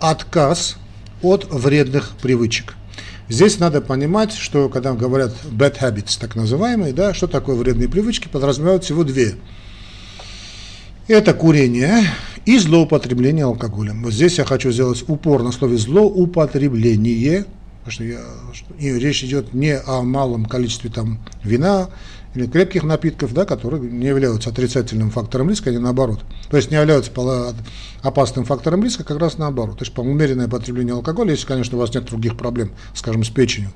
отказ от вредных привычек. Здесь надо понимать, что когда говорят bad habits, так называемые, да, что такое вредные привычки, подразумевают всего две. Это курение и злоупотребление алкоголем. Вот здесь я хочу сделать упор на слове злоупотребление, что, я, и речь идет не о малом количестве там вина или крепких напитков, да, которые не являются отрицательным фактором риска, не наоборот. То есть не являются опасным фактором риска, как раз наоборот. То есть по умеренное потребление алкоголя, если, конечно, у вас нет других проблем, скажем, с печенью,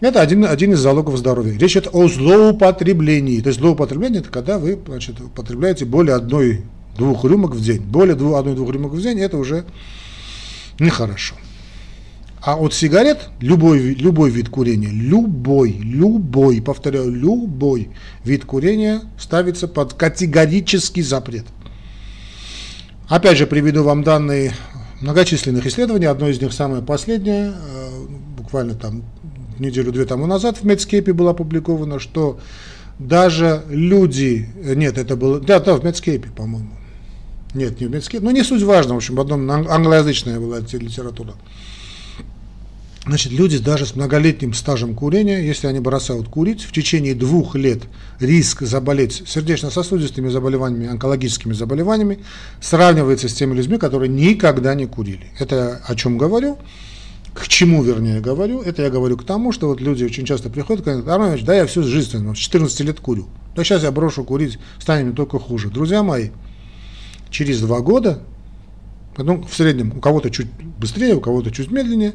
это один, один из залогов здоровья. Речь идет о злоупотреблении. То есть злоупотребление – это когда вы значит, употребляете более одной-двух рюмок в день. Более одной-двух рюмок в день – это уже нехорошо. А от сигарет любой, любой вид курения, любой, любой, повторяю, любой вид курения ставится под категорический запрет. Опять же, приведу вам данные многочисленных исследований. Одно из них самое последнее, э, буквально там неделю-две тому назад в Медскепе было опубликовано, что даже люди, нет, это было, да, да, в Медскепе, по-моему, нет, не в Медскепе, но не суть важно, в общем, в одном англоязычная была литература. Значит, люди даже с многолетним стажем курения, если они бросают курить, в течение двух лет риск заболеть сердечно-сосудистыми заболеваниями, онкологическими заболеваниями сравнивается с теми людьми, которые никогда не курили. Это о чем говорю? К чему, вернее, говорю? Это я говорю к тому, что вот люди очень часто приходят и говорят, Арманович, да я всю жизнь, с 14 лет курю. Да сейчас я брошу курить, станет мне только хуже. Друзья мои, через два года, ну, в среднем у кого-то чуть быстрее, у кого-то чуть медленнее,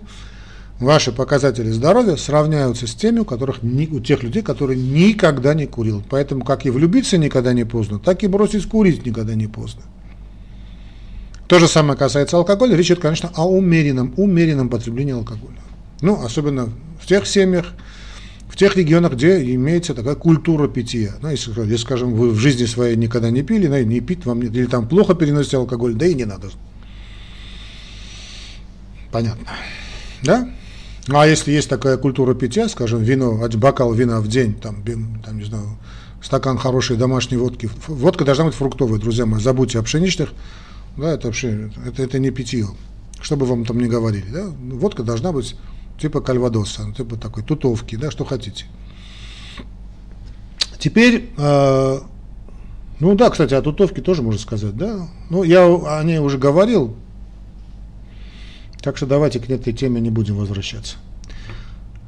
ваши показатели здоровья сравняются с теми, у, которых, у тех людей, которые никогда не курил. Поэтому как и влюбиться никогда не поздно, так и бросить курить никогда не поздно. То же самое касается алкоголя. Речь идет, конечно, о умеренном, умеренном потреблении алкоголя. Ну, особенно в тех семьях, в тех регионах, где имеется такая культура питья. Ну, если, если, скажем, вы в жизни своей никогда не пили, ну, не пить вам, или там плохо переносите алкоголь, да и не надо. Понятно. Да? Ну, а если есть такая культура питья, скажем, вино, бокал вина в день, там, там не знаю, стакан хорошей домашней водки. Водка должна быть фруктовая, друзья мои, забудьте о пшеничных. Да, это вообще, это, это не питье. Что бы вам там ни говорили, да? Водка должна быть типа кальвадоса, типа такой тутовки, да, что хотите. Теперь, э, ну да, кстати, о тутовке тоже можно сказать, да. Ну, я о ней уже говорил, так что давайте к этой теме не будем возвращаться.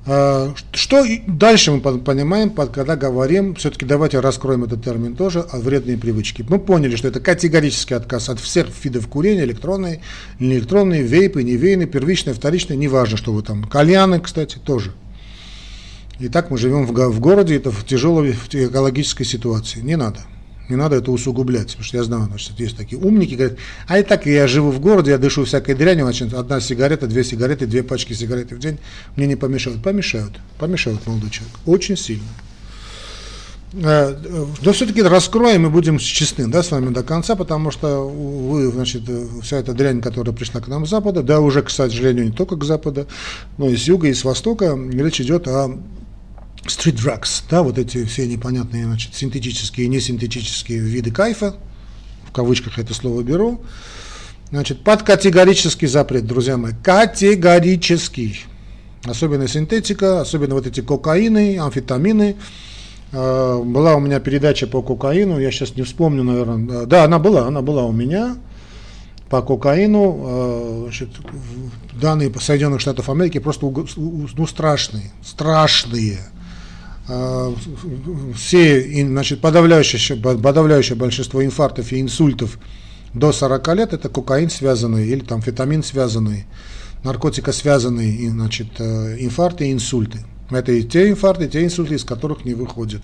А, что дальше мы понимаем, когда говорим, все-таки давайте раскроем этот термин тоже, о вредные привычки. Мы поняли, что это категорический отказ от всех видов курения, электронные, не электронные, вейпы, не вейны, первичные, вторичные, неважно, что вы там, кальяны, кстати, тоже. И так мы живем в городе, это в тяжелой экологической ситуации. Не надо. Не надо это усугублять, потому что я знаю, значит, есть такие умники, говорят, а и так я живу в городе, я дышу всякой дрянью, значит, одна сигарета, две сигареты, две пачки сигареты в день мне не помешают. Помешают, помешают, молодой человек, очень сильно. Э, но все-таки раскроем и будем честны да, с вами до конца, потому что вы, значит, вся эта дрянь, которая пришла к нам с запада, да, уже, к сожалению, не только к западу, но и с юга, и с востока, речь идет о street drugs, да, вот эти все непонятные, значит, синтетические и несинтетические виды кайфа, в кавычках это слово беру, значит, под категорический запрет, друзья мои, категорический. Особенно синтетика, особенно вот эти кокаины, амфетамины. А, была у меня передача по кокаину, я сейчас не вспомню, наверное. Да, она была, она была у меня по кокаину. А, значит, данные Соединенных Штатов Америки просто ну, страшные, страшные. А, все, значит, подавляющее, подавляющее большинство инфарктов и инсультов до 40 лет это кокаин связанный или там фетамин связанный, наркотика связанный, значит, э, инфаркты и инсульты. Это и те инфаркты, и те инсульты, из которых не выходят.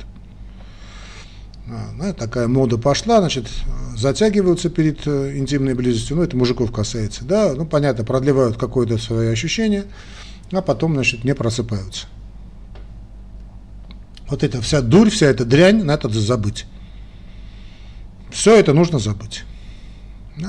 А, ну, такая мода пошла, значит, затягиваются перед э, интимной близостью, ну, это мужиков касается, да, ну, понятно, продлевают какое-то свое ощущение, а потом, значит, не просыпаются. Вот эта вся дурь, вся эта дрянь, надо забыть. Все это нужно забыть.